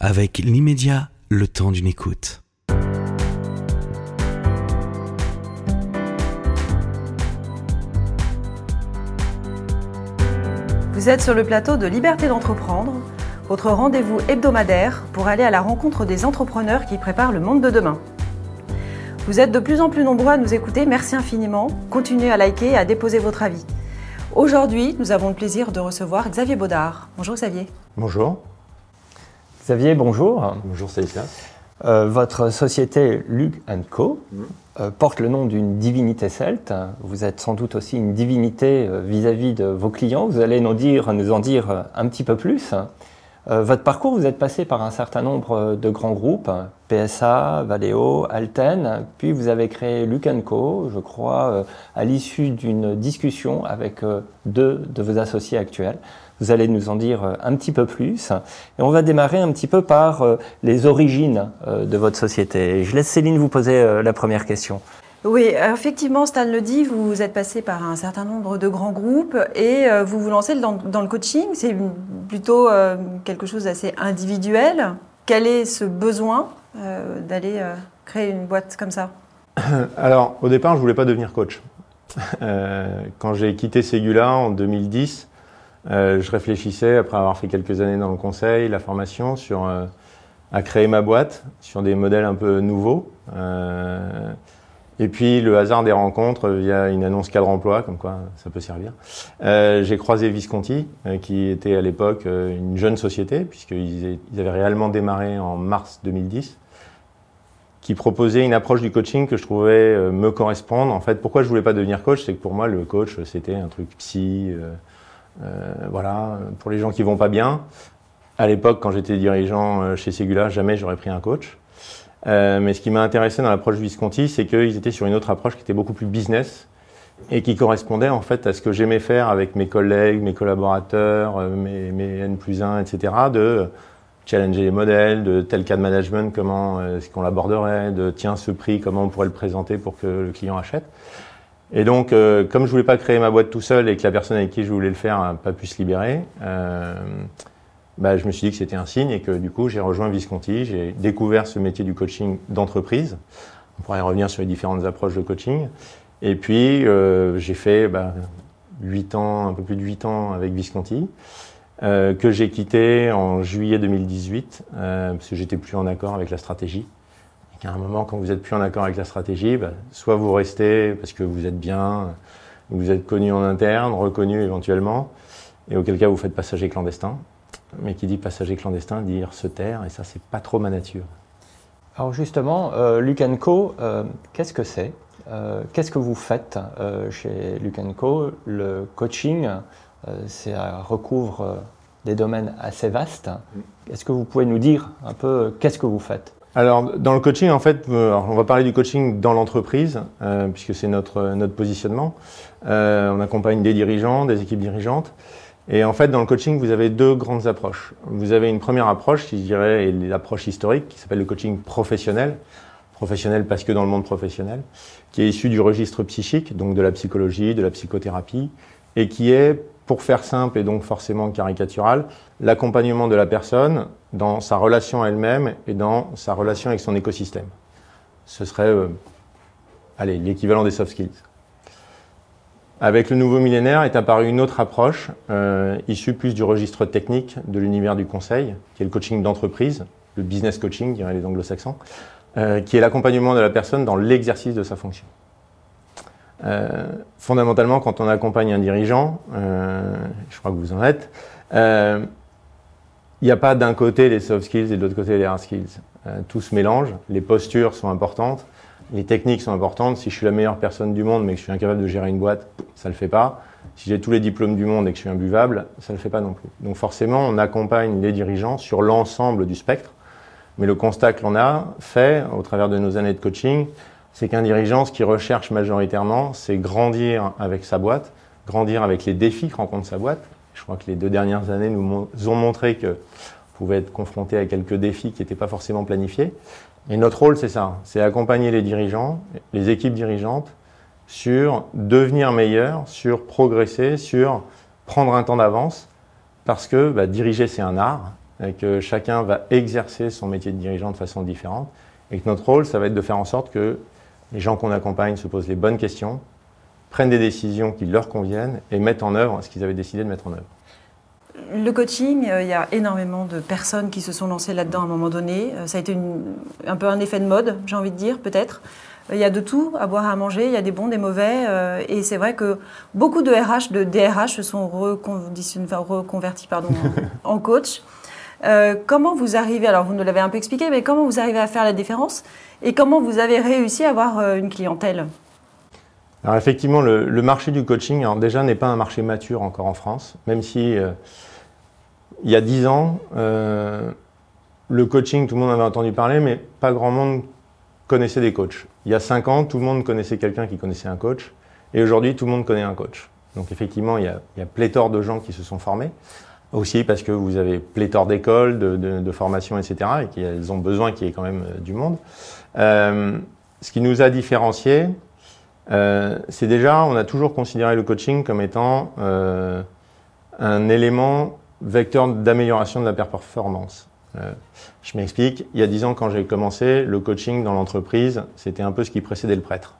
avec l'immédiat, le temps d'une écoute. Vous êtes sur le plateau de Liberté d'entreprendre, votre rendez-vous hebdomadaire pour aller à la rencontre des entrepreneurs qui préparent le monde de demain. Vous êtes de plus en plus nombreux à nous écouter, merci infiniment. Continuez à liker et à déposer votre avis. Aujourd'hui, nous avons le plaisir de recevoir Xavier Baudard. Bonjour Xavier. Bonjour. Xavier, bonjour. Bonjour Célestin. Euh, votre société Luc Co euh, porte le nom d'une divinité celte. Vous êtes sans doute aussi une divinité euh, vis-à-vis de vos clients. Vous allez nous, dire, nous en dire un petit peu plus. Votre parcours, vous êtes passé par un certain nombre de grands groupes, PSA, Valeo, Alten, puis vous avez créé Luc Co, je crois, euh, à l'issue d'une discussion avec euh, deux de vos associés actuels. Vous allez nous en dire euh, un petit peu plus. Et on va démarrer un petit peu par les origines de votre société. Je laisse Céline vous poser la première question. Oui, effectivement, Stan le dit, vous êtes passé par un certain nombre de grands groupes et vous vous lancez dans, dans le coaching. C'est plutôt quelque chose d'assez individuel. Quel est ce besoin euh, d'aller euh, créer une boîte comme ça? Alors, au départ, je voulais pas devenir coach. Euh, quand j'ai quitté Ségula en 2010, euh, je réfléchissais, après avoir fait quelques années dans le conseil, la formation, à créer ma boîte sur des modèles un peu nouveaux. Euh, et puis le hasard des rencontres via une annonce cadre emploi, comme quoi ça peut servir. Euh, j'ai croisé Visconti, euh, qui était à l'époque euh, une jeune société, puisqu'ils ils avaient réellement démarré en mars 2010 qui proposait une approche du coaching que je trouvais euh, me correspondre. En fait, pourquoi je voulais pas devenir coach, c'est que pour moi, le coach, c'était un truc psy, euh, euh, voilà, pour les gens qui vont pas bien. À l'époque, quand j'étais dirigeant euh, chez Segula, jamais j'aurais pris un coach. Euh, mais ce qui m'a intéressé dans l'approche Visconti, c'est qu'ils étaient sur une autre approche qui était beaucoup plus business et qui correspondait en fait à ce que j'aimais faire avec mes collègues, mes collaborateurs, euh, mes, mes N plus 1, etc. de challenger les modèles, de tel cas de management, comment euh, est-ce qu'on l'aborderait, de tiens ce prix, comment on pourrait le présenter pour que le client achète. Et donc, comme je voulais pas créer ma boîte tout seul et que la personne avec qui je voulais le faire n'a pas pu se libérer, bah, je me suis dit que c'était un signe et que du coup j'ai rejoint Visconti, j'ai découvert ce métier du coaching d'entreprise. On pourrait revenir sur les différentes approches de coaching. Et puis euh, j'ai fait bah, 8 ans, un peu plus de 8 ans avec Visconti euh, que j'ai quitté en juillet 2018 euh, parce que j'étais plus en accord avec la stratégie. Et qu'à un moment, quand vous êtes plus en accord avec la stratégie, bah, soit vous restez parce que vous êtes bien, vous êtes connu en interne, reconnu éventuellement, et auquel cas vous faites passager clandestin. Mais qui dit passager clandestin dit se taire, et ça c'est pas trop ma nature. Alors justement, euh, Luc Co, euh, qu'est-ce que c'est Euh, Qu'est-ce que vous faites euh, chez Luc Co? Le coaching, ça recouvre des domaines assez vastes. Est-ce que vous pouvez nous dire un peu qu'est-ce que vous faites? Alors, dans le coaching, en fait, on va parler du coaching dans l'entreprise, puisque c'est notre, notre positionnement. On accompagne des dirigeants, des équipes dirigeantes. Et en fait, dans le coaching, vous avez deux grandes approches. Vous avez une première approche, qui je dirais est l'approche historique, qui s'appelle le coaching professionnel. Professionnel parce que dans le monde professionnel, qui est issu du registre psychique, donc de la psychologie, de la psychothérapie, et qui est, pour faire simple et donc forcément caricatural, l'accompagnement de la personne dans sa relation à elle-même et dans sa relation avec son écosystème. Ce serait, euh, allez, l'équivalent des soft skills. Avec le nouveau millénaire est apparue une autre approche, euh, issue plus du registre technique de l'univers du conseil, qui est le coaching d'entreprise, le business coaching, diraient les anglo-saxons, euh, qui est l'accompagnement de la personne dans l'exercice de sa fonction. Euh, fondamentalement, quand on accompagne un dirigeant, je crois que vous en êtes, il n'y a pas d'un côté les soft skills et de l'autre côté les hard skills. Tout se mélange, les postures sont importantes, les techniques sont importantes. Si je suis la meilleure personne du monde mais que je suis incapable de gérer une boîte, ça ne le fait pas. Si j'ai tous les diplômes du monde et que je suis imbuvable, ça ne le fait pas non plus. Donc forcément, on accompagne les dirigeants sur l'ensemble du spectre. Mais le constat que l'on a fait au travers de nos années de coaching, c'est qu'un dirigeant, ce qu'il recherche majoritairement, c'est grandir avec sa boîte, grandir avec les défis que rencontre sa boîte. Je crois que les deux dernières années nous ont montré que pouvait être confronté à quelques défis qui n'étaient pas forcément planifiés. Et notre rôle, c'est ça, c'est accompagner les dirigeants, les équipes dirigeantes, sur devenir meilleurs, sur progresser, sur prendre un temps d'avance, parce que bah, diriger, c'est un art, et que chacun va exercer son métier de dirigeant de façon différente, et que notre rôle, ça va être de faire en sorte que les gens qu'on accompagne se posent les bonnes questions, prennent des décisions qui leur conviennent et mettent en œuvre ce qu'ils avaient décidé de mettre en œuvre. Le coaching, euh, il y a énormément de personnes qui se sont lancées là-dedans à un moment donné. Euh, ça a été un peu un effet de mode, j'ai envie de dire, peut-être. Euh, il y a de tout à boire, à manger, il y a des bons, des mauvais. et c'est vrai que beaucoup de RH, de DRH se sont reconvertis pardon, en coach. comment vous arrivez, alors vous nous l'avez un peu expliqué, mais comment vous arrivez à faire la différence et comment vous avez réussi à avoir une clientèle? Alors effectivement, le, marché du coaching, déjà, n'est pas un marché mature encore en France, même si il y a dix ans, euh, le coaching, tout le monde avait entendu parler, mais pas grand monde connaissait des coachs. Il y a cinq ans, tout le monde connaissait quelqu'un qui connaissait un coach. Et aujourd'hui, tout le monde connaît un coach. Donc effectivement, il y, a, pléthore de gens qui se sont formés. Aussi parce que vous avez pléthore d'écoles, de, formations, etc. Et qu'elles ont besoin qu'il y ait quand même euh, du monde. Euh, ce qui nous a différenciés, c'est déjà, on a toujours considéré le coaching comme étant un élément vecteur d'amélioration de la performance. Euh, je m'explique, il y a dix ans quand j'ai commencé, le coaching dans l'entreprise, c'était un peu ce qui précédait le prêtre.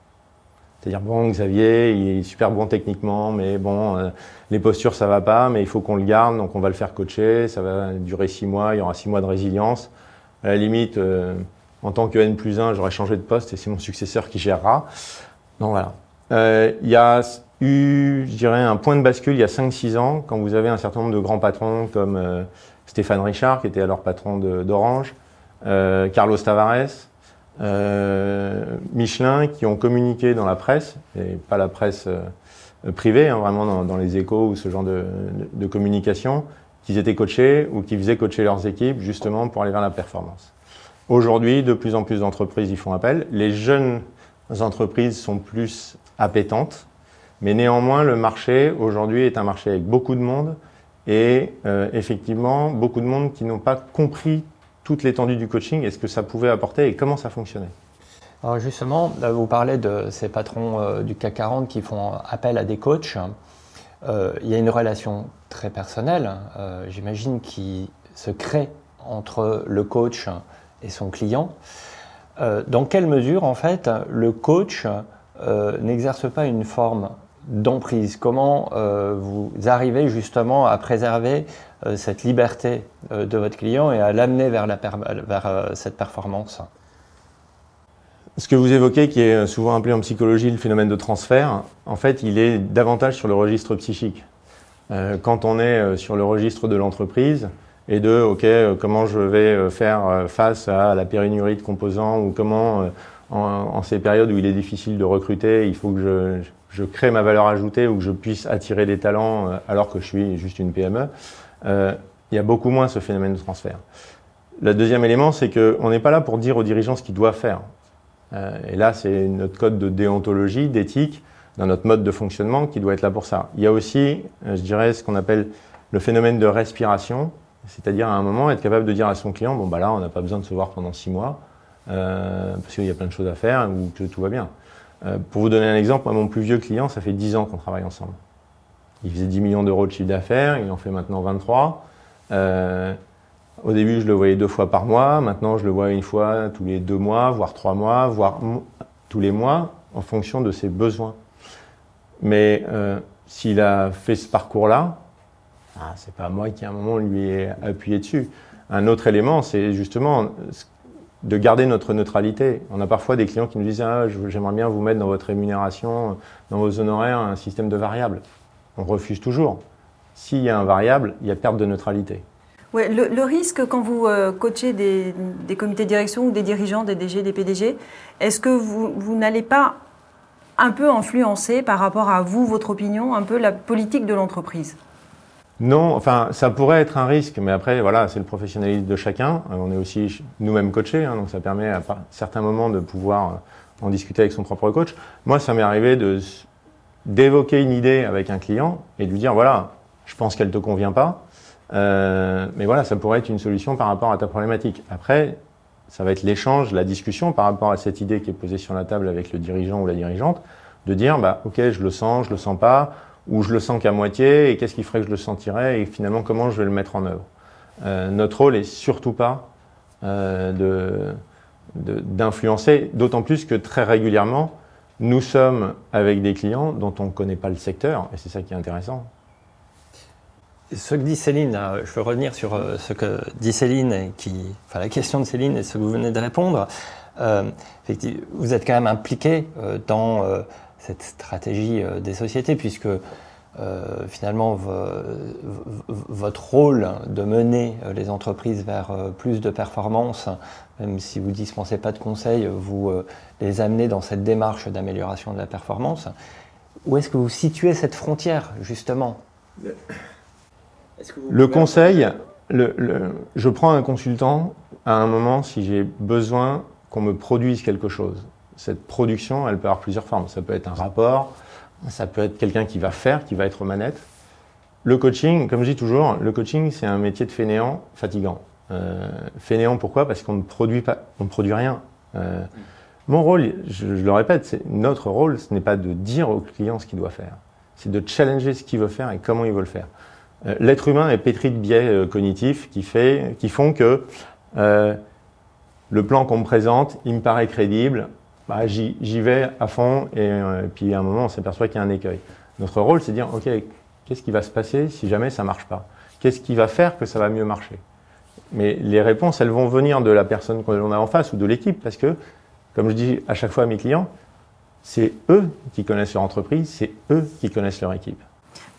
C'est-à-dire, bon, Xavier, il est super bon techniquement, mais bon, euh, les postures, ça va pas, mais il faut qu'on le garde, donc on va le faire coacher, ça va durer six mois, il y aura six mois de résilience. À la limite, euh, en tant que N plus 1, j'aurais changé de poste et c'est mon successeur qui gérera. Donc voilà. Il y a eu, je dirais, un point de bascule il y a 5-6 ans, quand vous avez un certain nombre de grands patrons comme euh, Stéphane Richard, qui était alors patron d'Orange, euh, Carlos Tavares, euh, Michelin, qui ont communiqué dans la presse, et pas la presse privée, hein, vraiment dans, les échos ou ce genre de, de communication, qu'ils étaient coachés ou qu'ils faisaient coacher leurs équipes justement pour aller vers la performance. Aujourd'hui, de plus en plus d'entreprises y font appel. Les jeunes entreprises sont plus appétentes mais néanmoins, le marché aujourd'hui est un marché avec beaucoup de monde et euh, effectivement beaucoup de monde qui n'ont pas compris toute l'étendue du coaching et ce que ça pouvait apporter et comment ça fonctionnait. Alors justement, vous parlez de ces patrons euh, du CAC 40 qui font appel à des coachs. Euh, il y a une relation très personnelle, j'imagine, qui se crée entre le coach et son client. Dans quelle mesure, en fait, le coach n'exerce pas une forme d'emprise? Comment euh, vous arrivez justement à préserver euh, cette liberté euh, de votre client et à l'amener vers, vers cette performance? Ce que vous évoquez, qui est souvent appelé en psychologie le phénomène de transfert, en fait, il est davantage sur le registre psychique. quand on est sur le registre de l'entreprise et de, OK, comment je vais faire face à la pénurie de composants ou comment, en, ces périodes où il est difficile de recruter, il faut que je, crée ma valeur ajoutée ou que je puisse attirer des talents euh, alors que je suis juste une PME, euh, il y a beaucoup moins ce phénomène de transfert. Le deuxième élément, c'est qu'on n'est pas là pour dire aux dirigeants ce qu'ils doivent faire. Euh, et là, c'est notre code de déontologie, d'éthique, dans notre mode de fonctionnement qui doit être là pour ça. Il y a aussi, je dirais, ce qu'on appelle le phénomène de respiration, c'est-à-dire à un moment être capable de dire à son client, bon bah là, on n'a pas besoin de se voir pendant six mois, parce qu'il y a plein de choses à faire ou que tout va bien. Euh, pour vous donner un exemple, mon plus vieux client, ça fait 10 ans qu'on travaille ensemble. Il faisait 10 millions d'euros de chiffre d'affaires, il en fait maintenant 23. Euh, au début, je le voyais deux fois par mois. Maintenant, je le vois une fois tous les deux mois, voire trois mois, voire tous les mois, en fonction de ses besoins. Mais euh, s'il a fait ce parcours-là, ah, c'est pas moi qui à un moment lui ai appuyé dessus. Un autre élément, c'est justement de garder notre neutralité. On a parfois des clients qui nous disent ah, j'aimerais bien vous mettre dans votre rémunération, dans vos honoraires, un système de variables. On refuse toujours. S'il y a un variable, il y a perte de neutralité. Le, risque quand vous euh, coachez des, comités de direction ou des dirigeants, des DG, des PDG, est-ce que vous n'allez pas un peu influencer par rapport à vous, votre opinion, un peu la politique de l'entreprise? Non, enfin, ça pourrait être un risque, mais après, voilà, c'est le professionnalisme de chacun. Euh, on est aussi nous-mêmes coachés, hein, donc ça permet à certains moments de pouvoir euh, en discuter avec son propre coach. Moi, ça m'est arrivé de d'évoquer une idée avec un client et de lui dire voilà, je pense qu'elle te convient pas, euh, mais voilà, ça pourrait être une solution par rapport à ta problématique. Après, ça va être l'échange, la discussion par rapport à cette idée qui est posée sur la table avec le dirigeant ou la dirigeante, de dire bah ok, je le sens, je le sens pas ou je le sens qu'à moitié, et qu'est-ce qui ferait que je le sentirais, et finalement comment je vais le mettre en œuvre. notre rôle est surtout pas de d'influencer, d'autant plus que très régulièrement, nous sommes avec des clients dont on ne connaît pas le secteur, et c'est ça qui est intéressant. Ce que dit Céline, euh, je veux revenir sur euh, ce que dit Céline, qui, enfin la question de Céline et ce que vous venez de répondre. Euh, vous êtes quand même impliqué dans cette stratégie des sociétés, puisque finalement votre rôle de mener les entreprises vers plus de performance, même si vous ne dispensez pas de conseils, vous les amenez dans cette démarche d'amélioration de la performance. Où est-ce que vous situez cette frontière, justement? Le conseil, je prends un consultant à un moment si j'ai besoin qu'on me produise quelque chose. Cette production, elle peut avoir plusieurs formes. Ça peut être un rapport, ça peut être quelqu'un qui va faire, qui va être aux manettes. Le coaching, comme je dis toujours, le coaching, c'est un métier de fainéant fatigant. Euh, fainéant, pourquoi? Parce qu'on ne produit pas, on ne produit rien. Euh, mon rôle, je, le répète, notre rôle, ce n'est pas de dire au client ce qu'il doit faire, c'est de challenger ce qu'il veut faire et comment il veut le faire. Euh, l'être humain est pétri de biais cognitifs qui, fait, qui font que le plan qu'on me présente, il me paraît crédible, bah, j'y vais à fond et, puis à un moment on s'aperçoit qu'il y a un écueil. Notre rôle c'est de dire ok qu'est-ce qui va se passer si jamais ça marche pas? Qu'est-ce qui va faire que ça va mieux marcher? Mais les réponses elles vont venir de la personne qu'on a en face ou de l'équipe parce que comme je dis à chaque fois à mes clients, c'est eux qui connaissent leur entreprise, c'est eux qui connaissent leur équipe.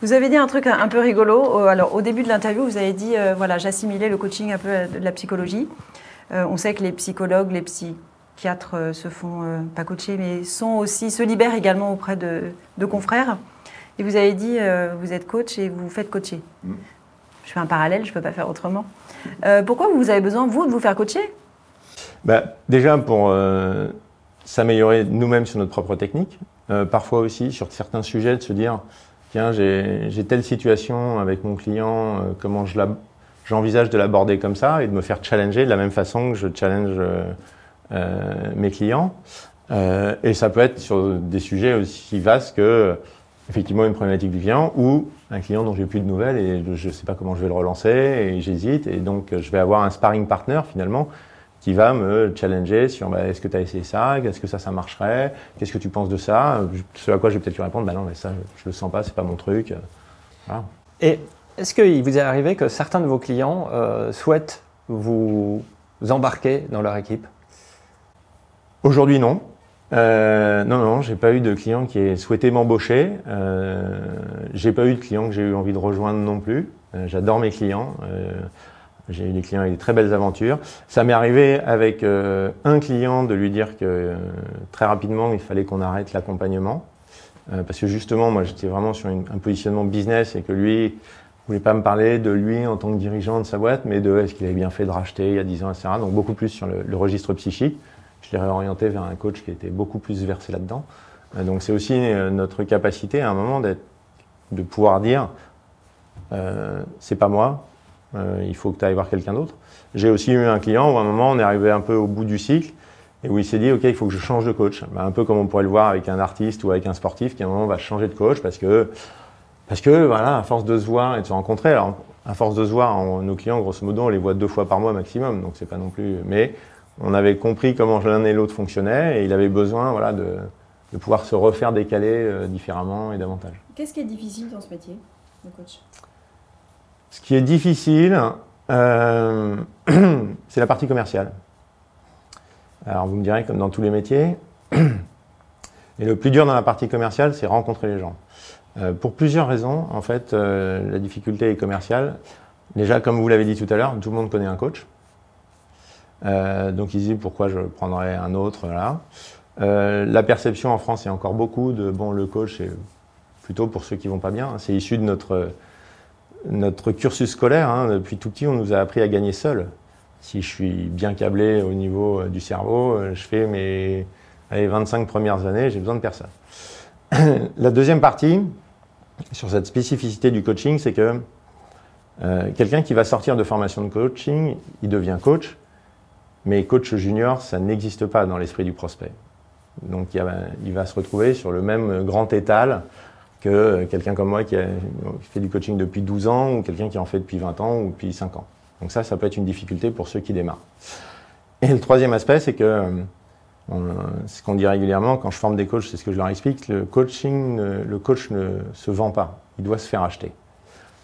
Vous avez dit un truc un peu rigolo. Alors, au début de l'interview, vous avez dit, euh, voilà, j'assimilais le coaching un peu de la psychologie. Euh, on sait que les psychologues, les psychiatres euh, se font pas coacher, mais sont aussi se libèrent également auprès de, confrères. Et vous avez dit, vous êtes coach et vous vous faites coacher. Mm. Je fais un parallèle, je ne peux pas faire autrement. pourquoi vous avez besoin, vous, de vous faire coacher? Bah, Déjà pour s'améliorer nous-mêmes sur notre propre technique. parfois aussi sur certains sujets, de se dire tiens, j'ai telle situation avec mon client, euh, comment j'envisage de l'aborder comme ça et de me faire challenger de la même façon que je challenge euh, euh, mes clients. et ça peut être sur des sujets aussi vastes que effectivement une problématique du client ou un client dont j'ai plus de nouvelles et je ne sais pas comment je vais le relancer et j'hésite. Et donc je vais avoir un sparring partner finalement qui va me challenger sur bah, est-ce que tu as essayé ça, est-ce que ça, ça marcherait, qu'est-ce que tu penses de ça? Ce à quoi je vais peut-être lui répondre, bah non, mais ça, je le sens pas, c'est pas mon truc. Et est-ce qu'il vous est arrivé que certains de vos clients euh, souhaitent vous embarquer dans leur équipe? Aujourd'hui, non. Euh, non, non, j'ai pas eu de client qui ait souhaité m'embaucher. Euh, j'ai pas eu de client que j'ai eu envie de rejoindre non plus. Euh, j'adore mes clients. J'ai eu des clients avec des très belles aventures. Ça m'est arrivé avec euh, un client de lui dire que euh, très rapidement, il fallait qu'on arrête l'accompagnement. Euh, parce que justement, moi, j'étais vraiment sur un positionnement business et que lui voulait pas me parler de lui en tant que dirigeant de sa boîte, mais de est-ce qu'il avait bien fait de racheter il y a 10 ans, etc. Donc beaucoup plus sur le, registre psychique. Je l'ai réorienté vers un coach qui était beaucoup plus versé là-dedans. donc c'est aussi notre capacité à un moment de pouvoir dire c'est pas moi, euh, il faut que tu ailles voir quelqu'un d'autre. J'ai aussi eu un client où à un moment on est arrivé un peu au bout du cycle et où il s'est dit ok il faut que je change de coach. Ben, un peu comme on pourrait le voir avec un artiste ou avec un sportif qui à un moment va changer de coach parce que parce que voilà à force de se voir et de se rencontrer alors à force de se voir nos clients grosso modo on les voit deux fois par mois maximum donc c'est pas non plus mais on avait compris comment l'un et l'autre fonctionnaient et il avait besoin voilà de, de pouvoir se refaire décaler euh, différemment et davantage. Qu'est-ce qui est difficile dans ce métier de coach? Ce qui est difficile, euh, c'est la partie commerciale. Alors vous me direz comme dans tous les métiers, et le plus dur dans la partie commerciale, c'est rencontrer les gens. Euh, pour plusieurs raisons, en fait, la difficulté est commerciale. Déjà, comme vous l'avez dit tout à l'heure, tout le monde connaît un coach. Donc ils disent pourquoi je prendrais un autre. Voilà. la perception en France, est encore beaucoup de bon, le coach, c'est plutôt pour ceux qui vont pas bien. C'est issu de notre notre cursus scolaire, hein, depuis tout petit, on nous a appris à gagner seul. Si je suis bien câblé au niveau euh, du cerveau, euh, je fais mes 25 premières années, j'ai besoin de personne. La deuxième partie, sur cette spécificité du coaching, c'est que euh, quelqu'un qui va sortir de formation de coaching, il devient coach, mais coach junior, ça n'existe pas dans l'esprit du prospect. Donc il, va se retrouver sur le même grand étal que quelqu'un comme moi qui, a, fait du coaching depuis 12 ans ou quelqu'un qui en fait depuis 20 ans ou depuis 5 ans. Donc ça, ça peut être une difficulté pour ceux qui démarrent. Et le troisième aspect, c'est que, euh, ce qu'on dit régulièrement, quand je forme des coachs, c'est ce que je leur explique, le coaching, le coach ne se vend pas, il doit se faire acheter.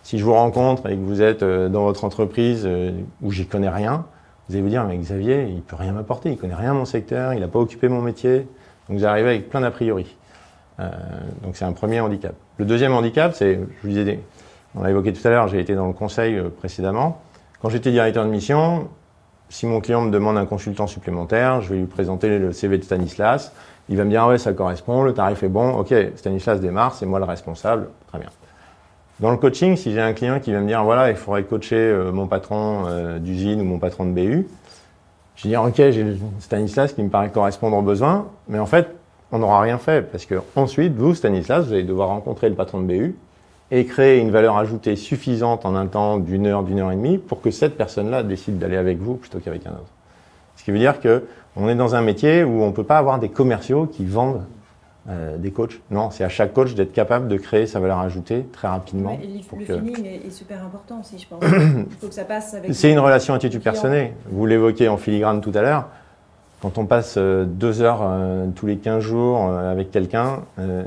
Si je vous rencontre et que vous êtes euh, dans votre entreprise euh, où j'y connais rien, vous allez vous dire, mais Xavier, il peut rien m'apporter, il connaît rien mon secteur, il n'a pas occupé mon métier. Donc vous arrivez avec plein d'a priori. donc c'est un premier handicap. Le deuxième handicap, c'est, je vous disais, on l'a évoqué tout à l'heure, j'ai été dans le conseil précédemment. Quand j'étais directeur de mission, si mon client me demande un consultant supplémentaire, je vais lui présenter le CV de Stanislas. Il va me dire, ah ouais, ça correspond, le tarif est bon, ok, Stanislas démarre, c'est moi le responsable, très bien. Dans le coaching, si j'ai un client qui va me dire, voilà, il faudrait coacher euh, mon patron euh, d'usine ou mon patron de BU, je dire, ok, j'ai Stanislas qui me paraît correspondre aux besoins, mais en fait, on n'aura rien fait, parce que ensuite, vous, Stanislas, vous allez devoir rencontrer le patron de BU, et créer une valeur ajoutée suffisante en un temps d'une heure, d'une heure et demie pour que cette personne-là décide d'aller avec vous plutôt qu'avec un autre. Ce qui veut dire que on est dans un métier où on ne peut pas avoir des commerciaux qui vendent euh, des coachs. Non, c'est à chaque coach d'être capable de créer sa valeur ajoutée très rapidement. et le feeling est, super important aussi, je pense. Il faut que ça passe avec. C'est une relation attitude personnelle. Vous l'évoquez en filigrane tout à l'heure. Quand on passe euh, deux heures euh, tous les 15 jours avec quelqu'un,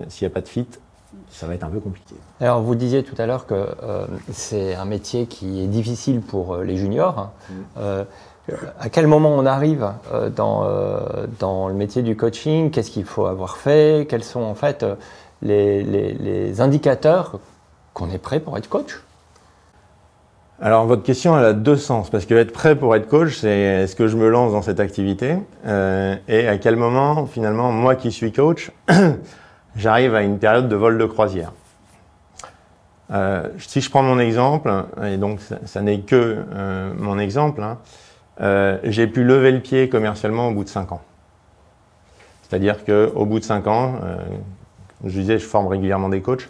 s'il n'y a pas de fit, ça va être un peu compliqué. Alors, vous disiez tout à l'heure que euh, c'est un métier qui est difficile pour euh, les juniors. Hein. Euh, à quel moment on arrive dans, dans le métier du coaching? Qu'est-ce qu'il faut avoir fait? Quels sont en fait les, indicateurs qu'on est prêt pour être coach? Alors votre question elle a deux sens parce que être prêt pour être coach c'est est-ce que je me lance dans cette activité? Et à quel moment finalement moi qui suis coach j'arrive à une période de vol de croisière? Euh, si je prends mon exemple, et donc ça, n'est que euh, mon exemple, hein, euh, j'ai pu lever le pied commercialement au bout de 5 ans. C'est-à-dire qu'au bout de 5 ans, je disais, je forme régulièrement des coachs,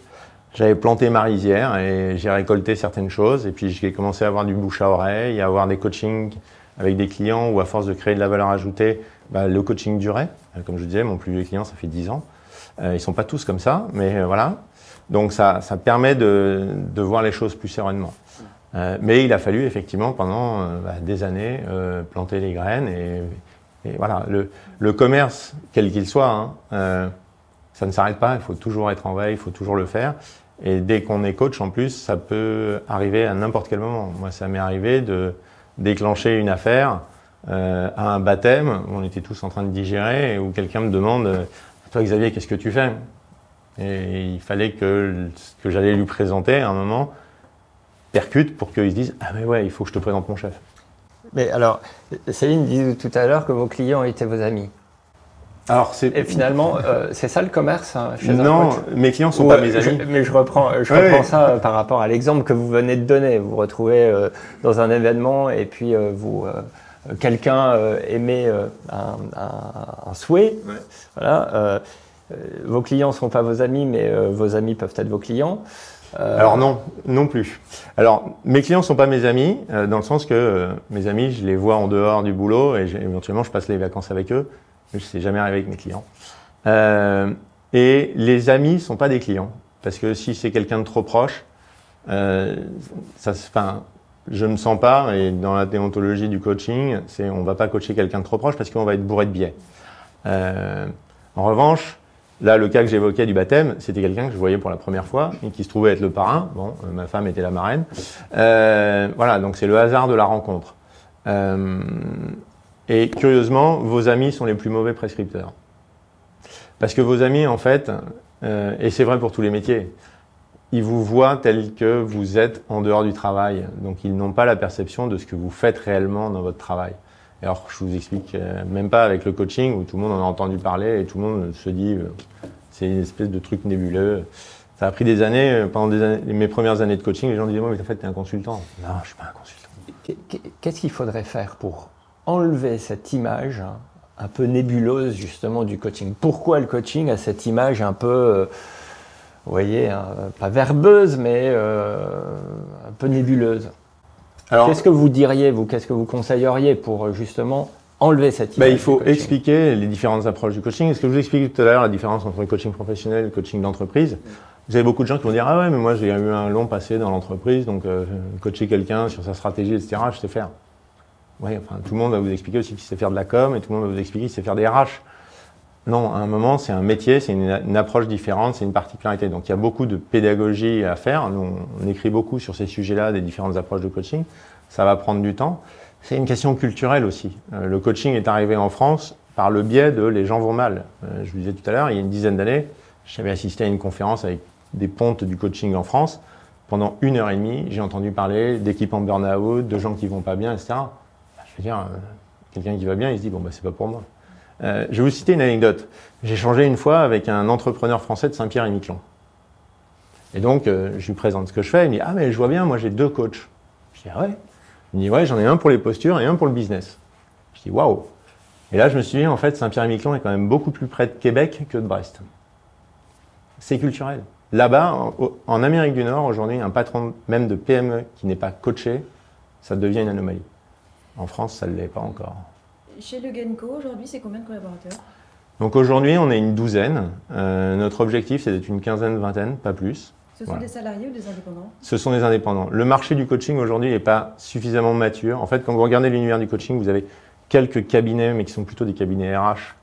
j'avais planté ma rizière et j'ai récolté certaines choses, et puis j'ai commencé à avoir du bouche à oreille, à avoir des coachings avec des clients où à force de créer de la valeur ajoutée, bah, le coaching durait. Comme je disais, mon plus vieux client, ça fait 10 ans. Euh, ils sont pas tous comme ça, mais euh, voilà. Donc ça, ça permet de, de, voir les choses plus sereinement. Euh, mais il a fallu effectivement pendant bah, des années planter les graines et, et voilà. Le, le, commerce, quel qu'il soit, hein, ça ne s'arrête pas. Il faut toujours être en veille, il faut toujours le faire. Et dès qu'on est coach, en plus, ça peut arriver à n'importe quel moment. Moi, ça m'est arrivé de déclencher une affaire euh, à un baptême. On était tous en train de digérer où quelqu'un me demande toi Xavier, qu'est-ce que tu fais? Et il fallait que que j'allais lui présenter à un moment percute pour qu'il se dise Ah, mais ouais, il faut que je te présente mon chef. Mais alors, Céline disait tout à l'heure que vos clients étaient vos amis. Alors, Et finalement, euh, c'est ça le commerce hein, chez Non, mes clients ne sont pas mes amis. mais je reprends, je reprends ça euh, par rapport à l'exemple que vous venez de donner. Vous vous retrouvez euh, dans un événement et puis vous quelqu'un émet un, un, souhait. Voilà, vos clients ne sont pas vos amis, mais vos amis peuvent être vos clients. Alors non, non plus. Alors mes clients sont pas mes amis, dans le sens que mes amis, je les vois en dehors du boulot et éventuellement je passe les vacances avec eux. Je sais jamais arrivé avec mes clients. Euh, et les amis sont pas des clients. Parce que si c'est quelqu'un de trop proche, euh, ça, je ne me sens pas, et dans la déontologie du coaching, c'est on va pas coacher quelqu'un de trop proche parce qu'on va être bourré de biais. Euh, en revanche, là, le cas que j'évoquais du baptême, c'était quelqu'un que je voyais pour la première fois et qui se trouvait être le parrain. Bon, euh, ma femme était la marraine. Euh, voilà, donc c'est le hasard de la rencontre. Euh, et curieusement, vos amis sont les plus mauvais prescripteurs. Parce que vos amis, en fait, et c'est vrai pour tous les métiers, ils vous voient tel que vous êtes en dehors du travail. Donc ils n'ont pas la perception de ce que vous faites réellement dans votre travail. Alors je vous explique, euh, même pas avec le coaching où tout le monde en a entendu parler et tout le monde se dit euh, c'est une espèce de truc nébuleux. Ça a pris des années, pendant des années, mes premières années de coaching, les gens disaient mais en fait tu es un consultant. Non, je suis pas un consultant. Qu'est-ce qu'il faudrait faire pour enlever cette image un peu nébuleuse justement du coaching? Pourquoi le coaching a cette image un peu, euh, vous voyez, hein, pas verbeuse, mais euh, un peu nébuleuse? Qu'est-ce que vous diriez, vous Qu'est-ce que vous conseilleriez pour justement enlever cette ben, image Il faut expliquer les différentes approches du coaching. Est-ce que je vous expliqué tout à l'heure la différence entre le coaching professionnel et le coaching d'entreprise? Vous avez beaucoup de gens qui vont dire Ah ouais, mais moi j'ai eu un long passé dans l'entreprise, donc euh, coacher quelqu'un sur sa stratégie, etc., je sais faire. Oui, enfin, tout le monde va vous expliquer aussi qu'il sait faire de la com et tout le monde va vous expliquer qu'il sait faire des RH. Non, à un moment, c'est un métier, c'est une, approche différente, c'est une particularité. Donc il y a beaucoup de pédagogie à faire. On, écrit beaucoup sur ces sujets-là, des différentes approches de coaching. Ça va prendre du temps. C'est une question culturelle aussi. Euh, le coaching est arrivé en France par le biais de les gens vont mal. Euh, je vous disais tout à l'heure, il y a une dizaine d'années, j'avais assisté à une conférence avec des pontes du coaching en France. Pendant une heure et demie, j'ai entendu parler d'équipes en burn-out, de gens qui vont pas bien, etc. Bah, je veux dire, euh, quelqu'un qui va bien, il se dit bon bah c'est pas pour moi. Euh, je vais vous citer une anecdote. J'ai changé une fois avec un entrepreneur français de Saint-Pierre et donc, euh, je lui présente ce que je fais. Il me dit Ah, mais je vois bien, moi j'ai deux coachs. Je dis Ah ouais? Il me dit Ouais, j'en ai un pour les postures et un pour le business. Je dis Waouh Et là, je me suis dit En fait, Saint-Pierre et Miquelon est quand même beaucoup plus près de Québec que de Brest. C'est culturel. Là-bas, en, Amérique du Nord, aujourd'hui, un patron même de PME qui n'est pas coaché, ça devient une anomalie. En France, ça ne l'est pas encore. Chez le Genco, aujourd'hui, c'est combien de collaborateurs? Donc aujourd'hui, on est une douzaine. Euh, notre objectif, c'est d'être une quinzaine, vingtaine, pas plus. Ce sont des salariés ou des indépendants? Ce sont des indépendants. Le marché du coaching aujourd'hui n'est pas suffisamment mature. En fait, quand vous regardez l'univers du coaching, vous avez quelques cabinets, mais qui sont plutôt des cabinets RH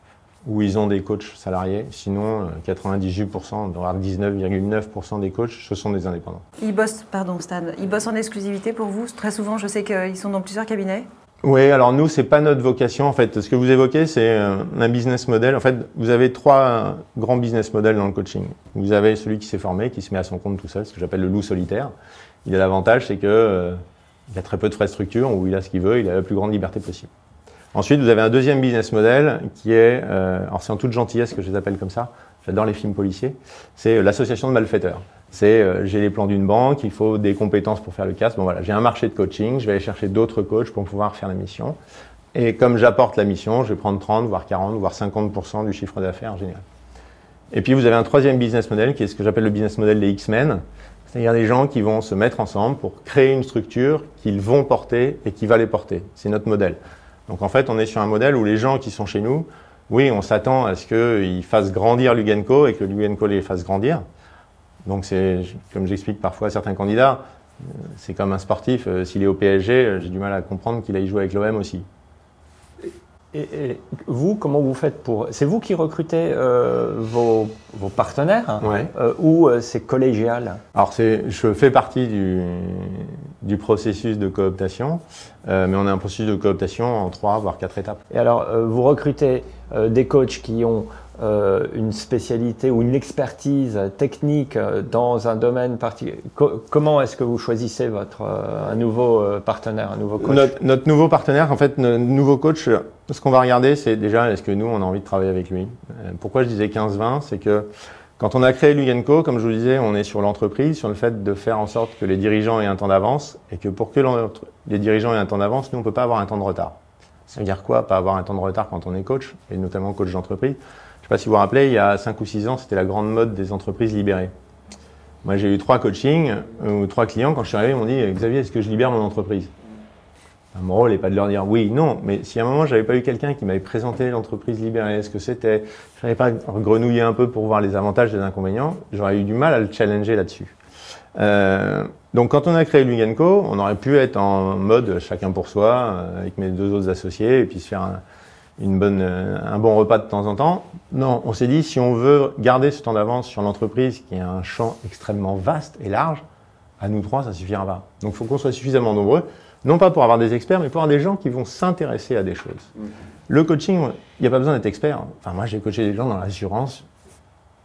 où ils ont des coachs salariés. Sinon, 98%, voire 19,9% des coachs, ce sont des indépendants. Ils bossent, pardon Stan, ils bossent en exclusivité pour vous Très souvent, je sais qu'ils sont dans plusieurs cabinets. Oui, alors nous, c'est pas notre vocation. En fait, ce que vous évoquez, c'est euh, un business model. En fait, vous avez trois grands business models dans le coaching. Vous avez celui qui s'est formé, qui se met à son compte tout seul, ce que j'appelle le loup solitaire. Il a l'avantage, c'est que euh, il a très peu de frais de structure, où il a ce qu'il veut, il a la plus grande liberté possible. Ensuite, vous avez un deuxième business model qui est, euh, alors c'est en toute gentillesse que je les appelle comme ça, j'adore les films policiers, c'est euh, l'association de malfaiteurs. C'est euh, j'ai les plans d'une banque, il faut des compétences pour faire le casse. Bon voilà, j'ai un marché de coaching, je vais aller chercher d'autres coachs pour pouvoir faire la mission. Et comme j'apporte la mission, je vais prendre 30, voire 40, voire 50% du chiffre d'affaires en général. Et puis vous avez un troisième business model qui est ce que j'appelle le business model des X-Men, c'est-à-dire des gens qui vont se mettre ensemble pour créer une structure qu'ils vont porter et qui va les porter. C'est notre modèle. Donc en fait, on est sur un modèle où les gens qui sont chez nous, oui, on s'attend à ce qu'ils fassent grandir Lugenco et que Lugenco les fasse grandir. Donc c'est, comme j'explique parfois à certains candidats, euh, c'est comme un sportif, euh, s'il est au PSG, euh, j'ai du mal à comprendre qu'il aille jouer avec l'OM aussi. Et, vous, comment vous faites pour... C'est vous qui recrutez vos, partenaires ou c'est collégial? Alors je fais partie du, du processus de cooptation, euh, mais on a un processus de cooptation en trois, voire quatre étapes. Et alors, euh, vous recrutez euh, des coachs qui ont une spécialité ou une expertise technique dans un domaine particulier. comment est-ce que vous choisissez votre, un nouveau partenaire, un nouveau coach? Notre, nouveau partenaire, en fait, notre nouveau coach, ce qu'on va regarder, c'est déjà, est-ce que nous, on a envie de travailler avec lui? Pourquoi je disais 15-20 C'est que quand on a créé Lugenco, comme je vous disais, on est sur l'entreprise, sur le fait de faire en sorte que les dirigeants aient un temps d'avance et que pour que les dirigeants aient un temps d'avance, nous, on ne peut pas avoir un temps de retard. Ça veut dire quoi, pas avoir un temps de retard quand on est coach, et notamment coach d'entreprise? Je ne sais pas si vous vous rappelez, il y a 5 ou 6 ans, c'était la grande mode des entreprises libérées. Moi, j'ai eu trois coachings, ou trois clients, quand je suis arrivé, ils m'ont dit Xavier, est-ce que je libère mon entreprise? Mon rôle n'est pas de leur dire oui, non, mais si à un moment j'avais pas eu quelqu'un qui m'avait présenté l'entreprise libérée, ce que c'était, je n'avais pas grenouillé un peu pour voir les avantages et les inconvénients, j'aurais eu du mal à le challenger là-dessus. Euh, donc quand on a créé Lugenco, on aurait pu être en mode chacun pour soi, euh, avec mes deux autres associés, et puis se faire un, une bonne, euh, un bon repas de temps en temps. Non, on s'est dit si on veut garder ce temps d'avance sur l'entreprise, qui est un champ extrêmement vaste et large, à nous trois, ça suffira pas. Donc il faut qu'on soit suffisamment nombreux non pas pour avoir des experts, mais pour avoir des gens qui vont s'intéresser à des choses. Mm-hmm. Le coaching, il n'y a pas besoin d'être expert. Enfin, moi, j'ai coaché des gens dans l'assurance,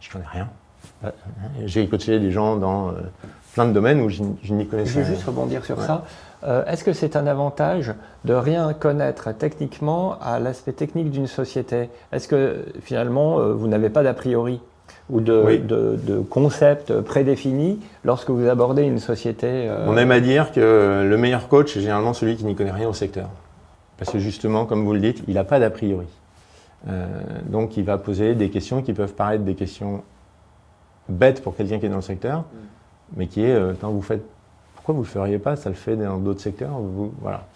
je ne connais rien. J'ai coaché des gens dans plein de domaines où je, n'y connaissais rien. Je veux juste rebondir sur ça. Euh, est-ce que c'est un avantage de rien connaître techniquement à l'aspect technique d'une société? Est-ce que finalement, vous n'avez pas d'a priori ou de, de, concepts prédéfinis lorsque vous abordez une société euh, On aime à dire que le meilleur coach est généralement celui qui n'y connaît rien au secteur. Parce que justement, comme vous le dites, il n'a pas d'a priori. Euh, donc il va poser des questions qui peuvent paraître des questions bêtes pour quelqu'un qui est dans le secteur, mm. Mais qui est, euh, vous faites, pourquoi vous ne le feriez pas? Ça le fait dans d'autres secteurs. Vous, voilà.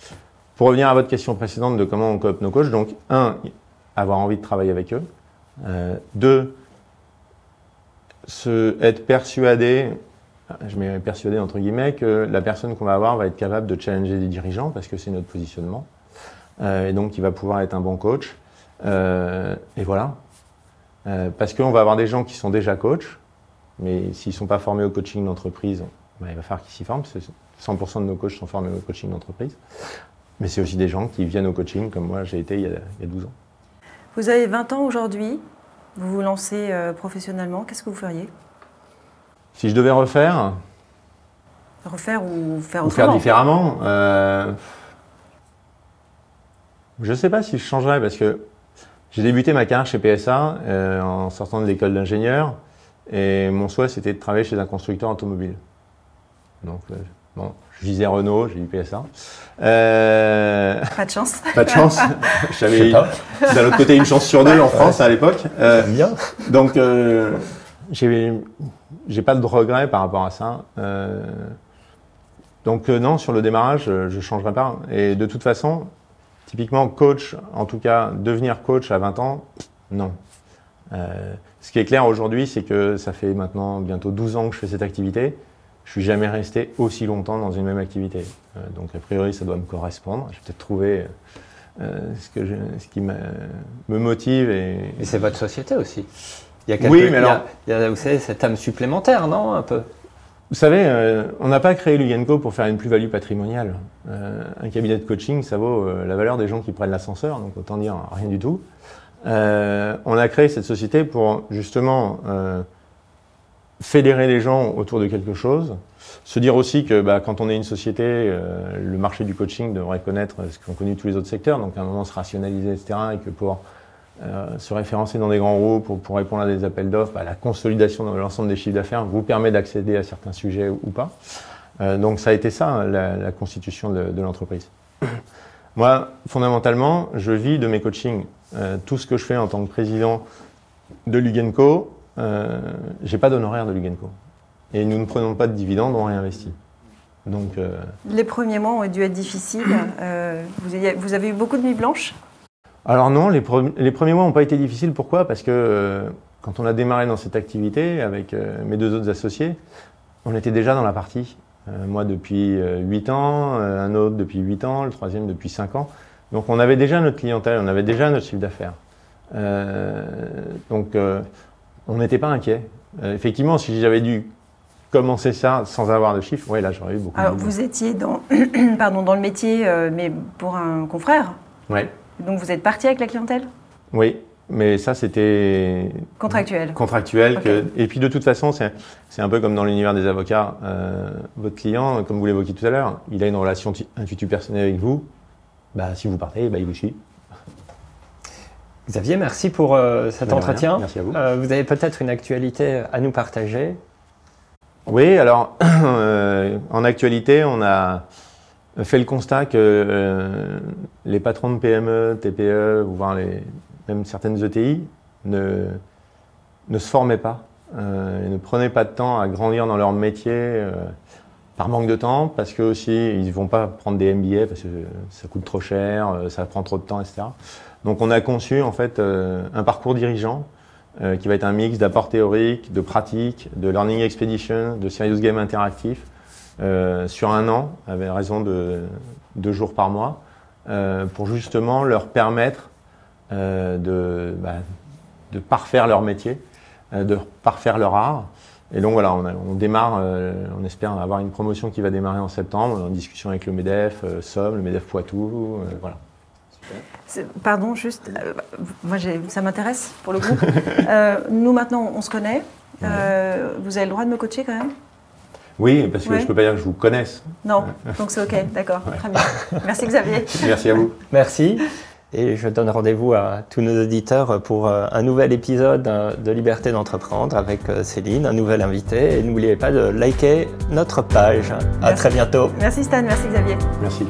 Pour revenir à votre question précédente de comment on coopte nos coachs, donc un, avoir envie de travailler avec eux. deux, se, être persuadé, je mets persuadé entre guillemets, que la personne qu'on va avoir va être capable de challenger des dirigeants parce que c'est notre positionnement. Euh, et donc, il va pouvoir être un bon coach. Euh, et voilà. Euh, parce qu'on va avoir des gens qui sont déjà coachs, mais s'ils ne sont pas formés au coaching d'entreprise, bah, il va falloir qu'ils s'y forment. 100% de nos coachs sont formés au coaching d'entreprise. Mais c'est aussi des gens qui viennent au coaching, comme moi j'ai été il y, a, il y a 12 ans. Vous avez 20 ans aujourd'hui, vous vous lancez euh, professionnellement, qu'est-ce que vous feriez? Si je devais refaire, Refaire ou faire ou autrement faire différemment, euh, je ne sais pas si je changerais parce que j'ai débuté ma carrière chez PSA euh, en sortant de l'école d'ingénieur et mon souhait c'était de travailler chez un constructeur automobile. Donc, euh, bon, je visais Renault, j'ai eu PSA. Euh, Pas de chance. pas de chance. J'avais d'un autre côté une chance sur deux en France à l'époque. Euh, Bien. donc, euh, j'ai j'ai pas de regrets par rapport à ça. Euh, donc, euh, non, sur le démarrage, je changerai pas. Et de toute façon, typiquement, coach, en tout cas, devenir coach à 20 ans, non. Euh, ce qui est clair aujourd'hui, c'est que ça fait maintenant bientôt 12 ans que je fais cette activité. Je suis jamais resté aussi longtemps dans une même activité. Euh, donc, a priori, ça doit me correspondre. Je vais peut-être trouver euh, ce, que je- ce qui me, motive et, Et c'est votre société aussi. Il y a Oui, mais il y a- alors- il y a, vous savez, cette âme supplémentaire, non Un peu? Vous savez, euh, on n'a pas créé Lugenco pour faire une plus-value patrimoniale. Euh, un cabinet de coaching, ça vaut euh, la valeur des gens qui prennent l'ascenseur, donc autant dire rien du tout. Euh, on a créé cette société pour justement euh, fédérer les gens autour de quelque chose, se dire aussi que bah, quand on est une société, euh, le marché du coaching devrait connaître ce qu'ont connu tous les autres secteurs, donc à un moment se rationaliser, etc. Et que pour se référencer dans des grands groupes pour, répondre à des appels d'offres, bah, la consolidation de l'ensemble des chiffres d'affaires vous permet d'accéder à certains sujets ou, pas. Donc ça a été ça, la, la constitution de, de l'entreprise. Moi, fondamentalement, je vis de mes coachings. Euh, tout ce que je fais en tant que président de Lugenco, euh, j'ai pas d'honoraire de Lugenco. Et nous ne prenons pas de dividendes, on réinvestit. Donc, euh, Les premiers mois ont dû être difficiles. Euh, vous, avez eu beaucoup de nuits blanches? Alors non, les, pre- les premiers mois n'ont pas été difficiles. Pourquoi? Parce que quand on a démarré dans cette activité avec mes deux autres associés, on était déjà dans la partie. Moi depuis euh, 8 ans, un autre depuis 8 ans, le troisième depuis 5 ans. Donc on avait déjà notre clientèle, on avait déjà notre chiffre d'affaires. Euh, donc euh, on n'était pas inquiet. Euh, effectivement, si j'avais dû commencer ça sans avoir de chiffres, oui, là j'aurais eu beaucoup Alors, de vous étiez dans, pardon, dans le métier, mais pour un confrère. Ouais. Donc, vous êtes parti avec la clientèle? Oui, mais ça c'était contractuel. Que, et puis de toute façon, c'est un peu comme dans l'univers des avocats. Votre client, comme vous l'évoquiez tout à l'heure, il a une relation ti- intuitive personnelle avec vous. Bah, si vous partez, bah, il vous suit. Xavier, merci pour euh, cet rien. entretien. Merci à vous. Euh, vous avez peut-être une actualité à nous partager Oui, alors euh, en actualité, on a fait le constat que les patrons de PME, TPE, voire les, même certaines ETI ne, ne se formaient pas, et ne prenaient pas de temps à grandir dans leur métier par manque de temps, parce que aussi ils vont pas prendre des MBA parce que ça coûte trop cher, euh, ça prend trop de temps, etc. Donc on a conçu en fait euh, un parcours dirigeant euh, qui va être un mix d'apports théoriques, de pratiques, de learning expedition, de serious game interactif, sur un an, avec raison de deux jours par mois, pour justement leur permettre de, bah, de parfaire leur métier, de parfaire leur art. Et donc voilà, on, a- on démarre, euh, on espère avoir une promotion qui va démarrer en septembre, en discussion avec le MEDEF, euh, Somme, le MEDEF Poitou, euh, voilà. Pardon, juste, euh, moi j'ai- ça m'intéresse pour le groupe. Euh, nous maintenant, on se connaît. Euh, vous avez le droit de me coacher quand même? Oui, parce que Ouais. je peux pas dire que je vous connaisse. Non, donc c'est ok, d'accord, très bien. Merci Xavier. Merci à vous. Merci. Et je donne rendez-vous à tous nos auditeurs pour euh, un nouvel épisode euh, de Liberté d'entreprendre avec euh, Céline, un nouvel invité. Et n'oubliez pas de liker notre page. À Merci. très bientôt. Merci Stan, merci Xavier. Merci.